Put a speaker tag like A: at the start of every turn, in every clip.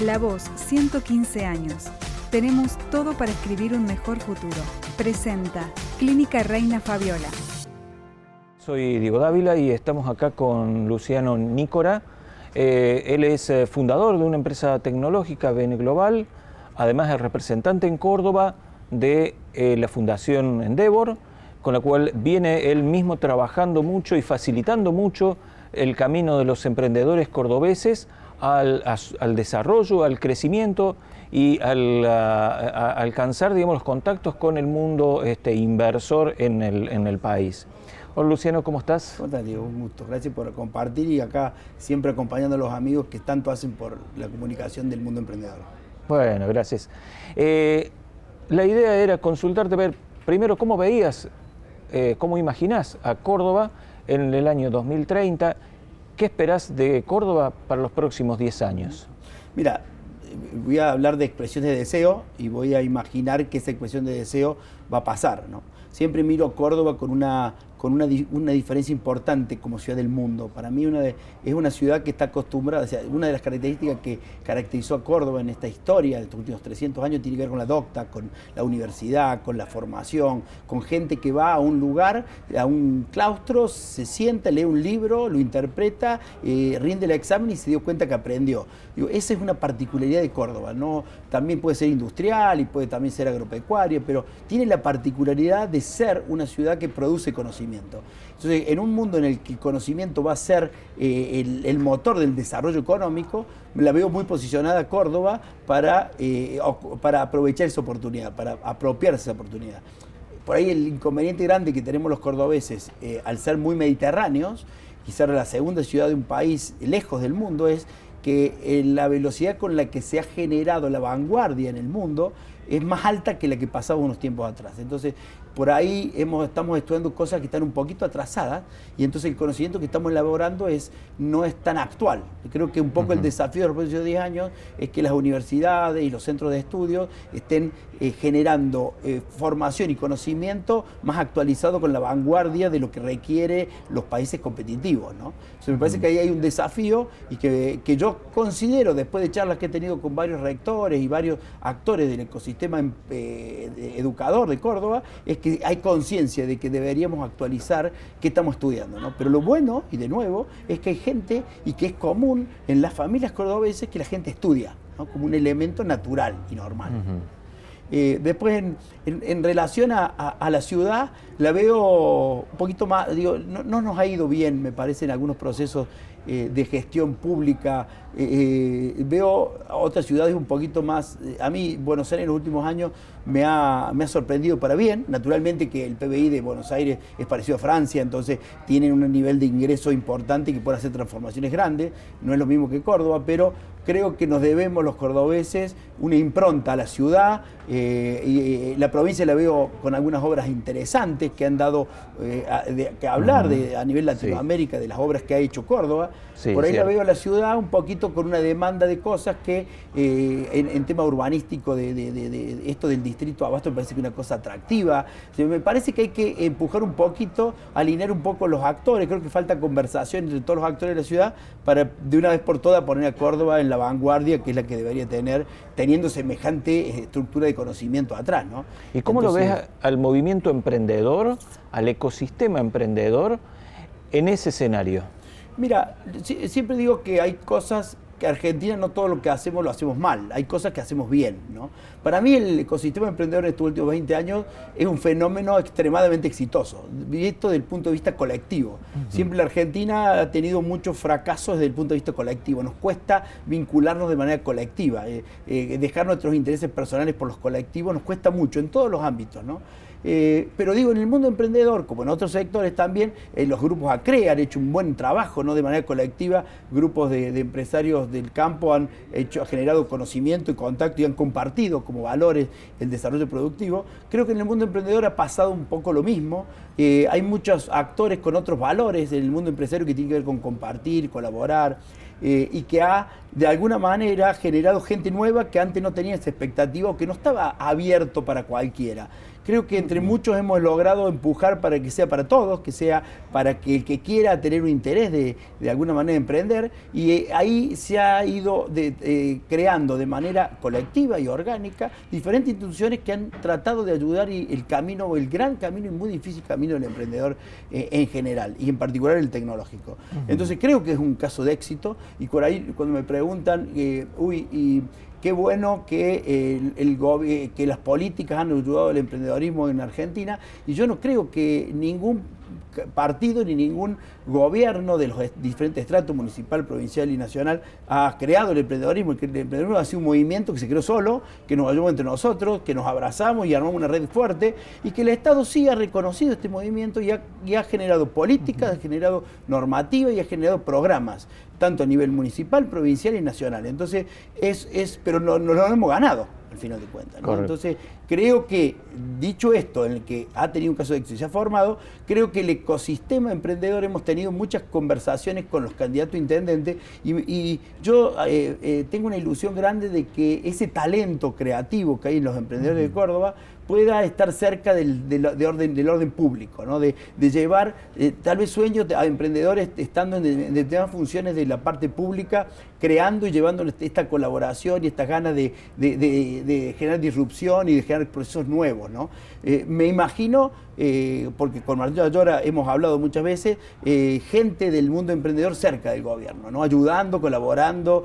A: La Voz, 115 años. Tenemos todo para escribir un mejor futuro. Presenta Clínica Reina Fabiola.
B: Soy Diego Dávila y estamos acá con Luciano Nícora. Eh, él es eh, fundador de una empresa tecnológica, Bene Global, además es representante en Córdoba de eh, la Fundación Endeavor, con la cual viene él mismo trabajando mucho y facilitando mucho el camino de los emprendedores cordobeses al, desarrollo, al crecimiento y al alcanzar digamos, los contactos con el mundo este, inversor en el, en el país. Hola Luciano, ¿cómo estás?
C: ¿Cómo estás, Diego? Un gusto. Gracias por compartir y acá siempre acompañando a los amigos que tanto hacen por la comunicación del mundo emprendedor.
B: Bueno, gracias. Eh, la idea era consultarte, ver primero cómo veías, eh, cómo imaginás a Córdoba en el año 2030. ¿Qué esperás de Córdoba para los próximos 10 años?
C: Mira, voy a hablar de expresiones de deseo y voy a imaginar que esa expresión de deseo va a pasar. ¿no? Siempre miro Córdoba con una con una, una, diferencia importante como ciudad del mundo. Para mí es una ciudad que está acostumbrada, o sea, una de las características que caracterizó a Córdoba en esta historia de estos últimos 300 años tiene que ver con la docta, con la universidad, con la formación, con gente que va a un lugar, a un claustro, se sienta, lee un libro, lo interpreta, eh, rinde el examen y se dio cuenta que aprendió. Esa es una particularidad de Córdoba, ¿no? También puede ser industrial y puede también ser agropecuaria, pero tiene la particularidad de ser una ciudad que produce conocimiento. Entonces, en un mundo en el que el conocimiento va a ser eh, el, motor del desarrollo económico, la veo muy posicionada Córdoba para, eh, para aprovechar esa oportunidad, para apropiarse esa oportunidad. Por ahí el inconveniente grande que tenemos los cordobeses, eh, al ser muy mediterráneos y la segunda ciudad de un país lejos del mundo, es que la velocidad con la que se ha generado la vanguardia en el mundo es más alta que la que pasaba unos tiempos atrás. Entonces, por ahí hemos, estamos estudiando cosas que están un poquito atrasadas y entonces el conocimiento que estamos elaborando es, no es tan actual. Creo que un poco el desafío de los próximos 10 años es que las universidades y los centros de estudio estén eh, generando eh, formación y conocimiento más actualizado con la vanguardia de lo que requiere los países competitivos. ¿no? me parece que ahí hay un desafío y que, que yo considero, después de charlas que he tenido con varios rectores y varios actores del ecosistema em, eh, educador de Córdoba, es que hay conciencia de que deberíamos actualizar qué estamos estudiando. ¿no? Pero lo bueno, y de nuevo, es que hay gente y que es común en las familias cordobeses que la gente estudia, como un elemento natural y normal. Eh, después, en, relación a, la ciudad, la veo un poquito más, digo, no, nos ha ido bien, me parece, en algunos procesos eh, de gestión pública. Eh, veo otras ciudades un poquito más, a mí Buenos Aires en los últimos años me ha, me ha sorprendido para bien, naturalmente que el PBI de Buenos Aires es parecido a Francia, entonces tienen un nivel de ingreso importante que puede hacer transformaciones grandes, no es lo mismo que Córdoba, pero creo que nos debemos los cordobeses una impronta a la ciudad. Eh, y, eh, la provincia la veo con algunas obras interesantes que han dado eh, que hablar de, a nivel Latinoamérica de las obras que ha hecho Córdoba. Por ahí la veo a la ciudad un poquito con una demanda de cosas que en, tema urbanístico de, esto del distrito abasto me parece que es una cosa atractiva. me parece que hay que empujar un poquito, alinear un poco los actores. Creo que falta conversación entre todos los actores de la ciudad para de una vez por todas poner a Córdoba en la vanguardia que es la que debería tener, teniendo semejante eh, estructura de conocimiento atrás. ¿no?
B: ¿Y cómo lo ves al movimiento emprendedor, al ecosistema emprendedor en ese escenario?
C: Mira, siempre digo que hay cosas que Argentina no todo lo que hacemos lo hacemos mal, hay cosas que hacemos bien. ¿no? Para mí el ecosistema emprendedor en estos últimos 20 años es un fenómeno extremadamente exitoso, visto desde el punto de vista colectivo. Siempre la Argentina ha tenido muchos fracasos desde el punto de vista colectivo, nos cuesta vincularnos de manera colectiva, eh, eh, dejar nuestros intereses personales por los colectivos nos cuesta mucho en todos los ámbitos. ¿no? Eh, pero digo, en el mundo emprendedor, como en otros sectores también, eh, los grupos ACRE han hecho un buen trabajo ¿no? de manera colectiva, grupos de, empresarios del campo han, hecho, generado conocimiento y contacto y han compartido como valores el desarrollo productivo. Creo que en el mundo emprendedor ha pasado un poco lo mismo. Eh, hay muchos actores con otros valores en el mundo empresario que tienen que ver con compartir, colaborar. y que ha de alguna manera ha generado gente nueva que antes no tenía esa expectativa o que no estaba abierto para cualquiera. Creo que entre muchos hemos logrado empujar para que sea para todos, que sea para que el que quiera tener un interés de, de alguna manera emprender, y eh, ahí se ha ido eh, creando de manera colectiva y orgánica diferentes instituciones que han tratado de ayudar y el camino, el gran camino y muy difícil camino del emprendedor eh, en general, y en particular el tecnológico. Entonces creo que es un caso de éxito, y por ahí cuando me preguntan, uy, y Qué bueno que, el, que las políticas han ayudado al emprendedorismo en Argentina y yo no creo que ningún partido ni ningún gobierno de los diferentes estratos municipal, provincial y nacional ha creado el emprendedorismo. El emprendedorismo ha sido un movimiento que se creó solo, que nos ayudó entre nosotros, que nos abrazamos y armamos una red fuerte y que el Estado sí ha reconocido este movimiento y ha, generado políticas, ha generado normativa y ha generado programas, tanto a nivel municipal, provincial y nacional. Entonces, es, es pero no, no lo hemos ganado al final de cuentas. Entonces, creo que, dicho esto, en el que ha tenido un caso de éxito y se ha formado, creo que el ecosistema emprendedor hemos tenido muchas conversaciones con los candidatos a intendentes y, yo eh, eh, tengo una ilusión grande de que ese talento creativo que hay en los emprendedores de Córdoba pueda estar cerca del, orden, del orden público, ¿no? de, llevar eh, tal vez sueños a emprendedores estando en, determinadas funciones de la parte pública, creando y llevando esta colaboración y estas ganas de, generar disrupción y de generar procesos nuevos. ¿no? Eh, me imagino, eh, porque con Martín Ayora hemos hablado muchas veces, gente del mundo emprendedor cerca del gobierno, ¿no? ayudando, colaborando.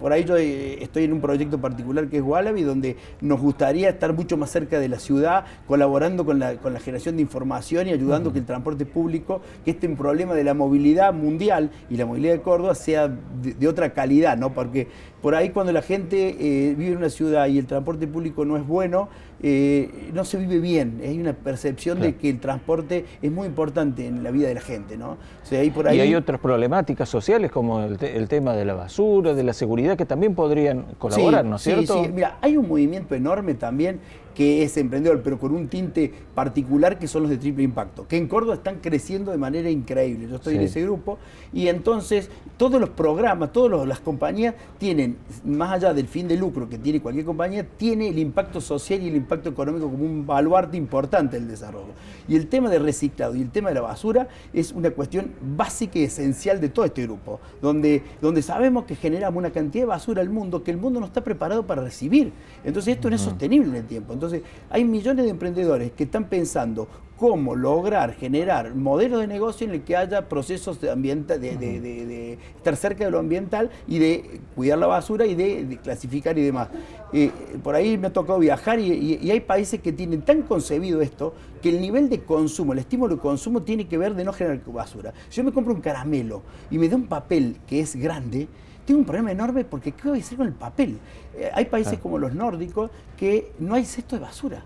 C: por ahí yo estoy en un proyecto particular que es Wallaby, donde nos gustaría estar mucho más cerca de la ciudad, colaborando con la, con la generación de información y ayudando que el transporte público, que este problema de la movilidad mundial y la movilidad de Córdoba sea de, otra calidad, ¿no? Porque por ahí cuando la gente eh, vive en una ciudad y el transporte público no es bueno, eh, no se vive bien. Hay una percepción de que el transporte es muy importante en la vida de la gente, ¿no?
B: por ahí... Y hay otras problemáticas sociales como el, tema de la basura, de la seguridad, que también podrían colaborar, ¿no es cierto?
C: Sí, sí, mira, hay un movimiento enorme también que es emprendedor, pero con un tinte particular que son los de triple impacto, que en Córdoba están creciendo de manera increíble. Yo estoy en ese grupo y entonces todos los programas, todas las compañías tienen, más allá del fin de lucro que tiene cualquier compañía, tiene el impacto social y el impacto económico como un baluarte importante del desarrollo. Y el tema de reciclado y el tema de la basura es una cuestión básica y esencial de todo este grupo, donde, donde sabemos que generamos una cantidad de basura al mundo que el mundo no está preparado para recibir. Entonces esto no es sostenible en el tiempo. Entonces, hay millones de emprendedores que están pensando cómo lograr generar modelos de negocio en el que haya procesos de, ambiental, de, estar cerca de lo ambiental y de cuidar la basura y de, clasificar y demás. Eh, por ahí me ha tocado viajar y, hay países que tienen tan concebido esto que el nivel de consumo, el estímulo de consumo tiene que ver de no generar basura. Si yo me compro un caramelo y me da un papel que es grande, tengo un problema enorme porque ¿qué voy a hacer con el papel? Eh, hay países como los nórdicos que no hay cesto de basura.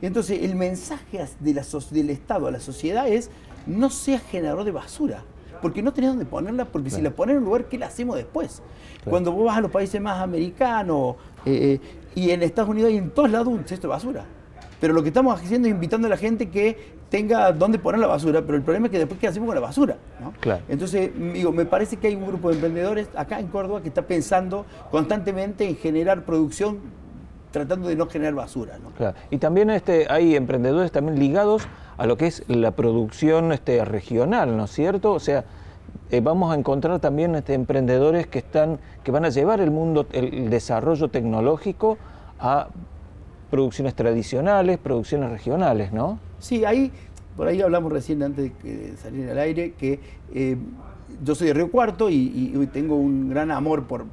C: Entonces el mensaje de la, del Estado a la sociedad es no seas generador de basura, porque no tenés dónde ponerla, porque si la pones en un lugar, ¿qué la hacemos después? Cuando vos vas a los países más americanos eh, eh, y en Estados Unidos hay en todos lados un cesto de basura. Pero lo que estamos haciendo es invitando a la gente que tenga dónde poner la basura, pero el problema es que después qué hacemos con la basura. Entonces, digo, me parece que hay un grupo de emprendedores acá en Córdoba que está pensando constantemente en generar producción tratando de no generar basura.
B: Y también este, hay emprendedores también ligados a lo que es la producción este, regional, ¿no es cierto? O sea, eh, vamos a encontrar también este, emprendedores que, están, que van a llevar el mundo, el desarrollo tecnológico a producciones tradicionales, producciones regionales, ¿no?
C: Sí, ahí, por ahí hablamos recién antes de salir al aire, que eh, yo soy de Río Cuarto y, tengo un gran amor por,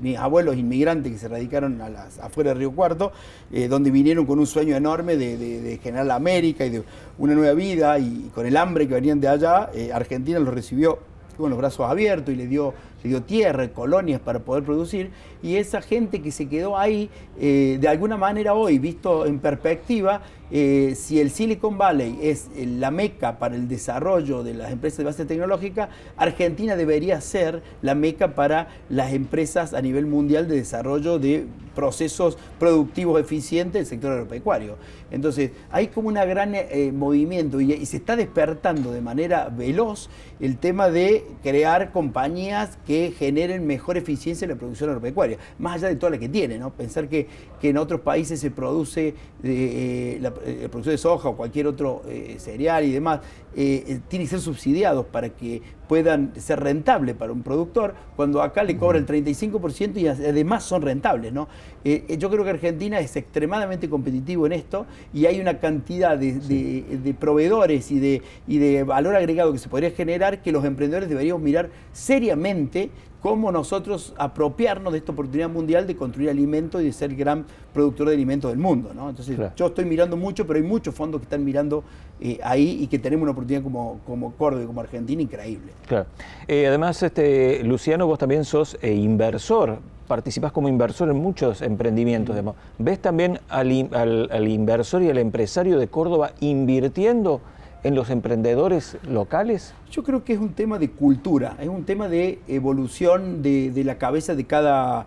C: mis abuelos inmigrantes que se radicaron a las, afuera de Río Cuarto, eh, donde vinieron con un sueño enorme de, generar la América y de una nueva vida, y con el hambre que venían de allá, eh, Argentina los recibió con los brazos abiertos y le dio dio tierra, colonias para poder producir, y esa gente que se quedó ahí, eh, de alguna manera hoy, visto en perspectiva, eh, si el Silicon Valley es la meca para el desarrollo de las empresas de base tecnológica, Argentina debería ser la meca para las empresas a nivel mundial de desarrollo de procesos productivos eficientes del sector agropecuario. Entonces, hay como un gran eh, movimiento y, y se está despertando de manera veloz el tema de crear compañías que generen mejor eficiencia en la producción agropecuaria, más allá de toda la que tiene, ¿no? Pensar que, que en otros países se produce eh, la, producción de soja o cualquier otro cereal y demás, tiene que ser subsidiados para que puedan ser rentables para un productor, cuando acá le cobra el 35% y además son rentables. ¿no? yo creo que Argentina es extremadamente competitivo en esto y hay una cantidad de, proveedores y de, y de valor agregado que se podría generar que los emprendedores deberíamos mirar seriamente cómo nosotros apropiarnos de esta oportunidad mundial de construir alimentos y de ser gran productor de alimentos del mundo. ¿no? Entonces, yo estoy mirando mucho, pero hay muchos fondos que están mirando eh, ahí y que tenemos una oportunidad como, como Córdoba y como Argentina increíble.
B: Claro. Eh, además, este, Luciano, vos también sos eh, inversor participás como inversor en muchos emprendimientos. ¿Ves también al, al, inversor y al empresario de Córdoba invirtiendo en los emprendedores locales?
C: Yo creo que es un tema de cultura, es un tema de evolución de, de la cabeza de cada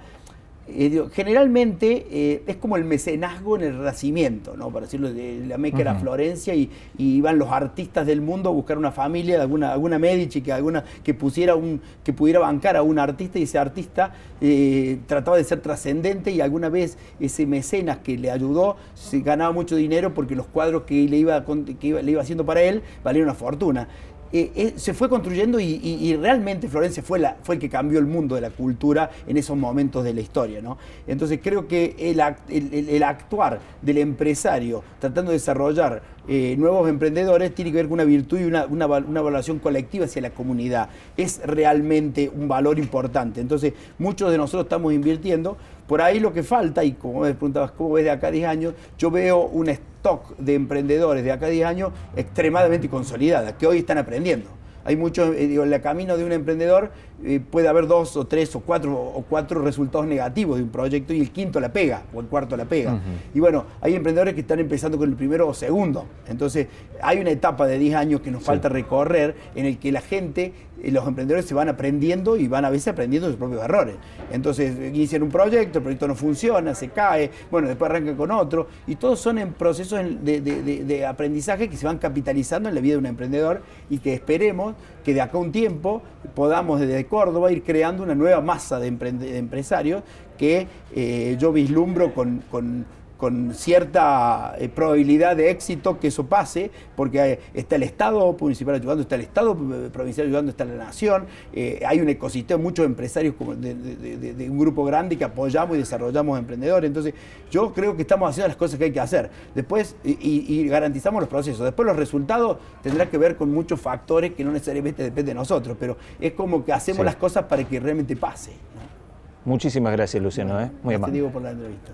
C: eh, generalmente eh, es como el mecenazgo en el Renacimiento, ¿no? para decirlo, de la Meca era Florencia y, iban los artistas del mundo a buscar una familia, alguna, alguna Medici que, alguna, que, pusiera un, que pudiera bancar a un artista y ese artista eh, trataba de ser trascendente y alguna vez ese mecenas que le ayudó se ganaba mucho dinero porque los cuadros que le iba, que le iba haciendo para él valían una fortuna. Eh, eh, se fue construyendo y, realmente Florencia fue, la, fue el que cambió el mundo de la cultura en esos momentos de la historia. ¿no? Entonces creo que el, el, actuar del empresario tratando de desarrollar eh, nuevos emprendedores tiene que ver con una virtud y una, una, evaluación colectiva hacia la comunidad. Es realmente un valor importante. Entonces muchos de nosotros estamos invirtiendo. Por ahí lo que falta, y como me preguntabas cómo ves de acá a 10 años, yo veo una stock de emprendedores de acá a 10 años extremadamente consolidada, que hoy están aprendiendo. Hay muchos, eh, digo, en el camino de un emprendedor eh, puede haber dos o tres o cuatro o cuatro resultados negativos de un proyecto y el quinto la pega o el cuarto la pega. Y bueno, hay emprendedores que están empezando con el primero o segundo. Entonces, hay una etapa de 10 años que nos falta recorrer en el que la gente, eh, los emprendedores se van aprendiendo y van a veces aprendiendo sus propios errores. Entonces, inician un proyecto, el proyecto no funciona, se cae, bueno, después arrancan con otro y todos son en procesos de, de aprendizaje que se van capitalizando en la vida de un emprendedor y que esperemos que de acá a un tiempo podamos desde Córdoba ir creando una nueva masa de, empresarios que eh, yo vislumbro con, con con cierta eh, probabilidad de éxito que eso pase, porque está el Estado municipal ayudando, está el Estado eh, provincial ayudando, está la Nación, eh, hay un ecosistema, muchos empresarios como de, un grupo grande que apoyamos y desarrollamos emprendedores. Entonces, yo creo que estamos haciendo las cosas que hay que hacer. Después, y, garantizamos los procesos. Después, los resultados tendrán que ver con muchos factores que no necesariamente dependen de nosotros, pero es como que hacemos las cosas para que realmente pase.
B: Muchísimas gracias, Luciano. Muy amable.
C: Te digo por la entrevista.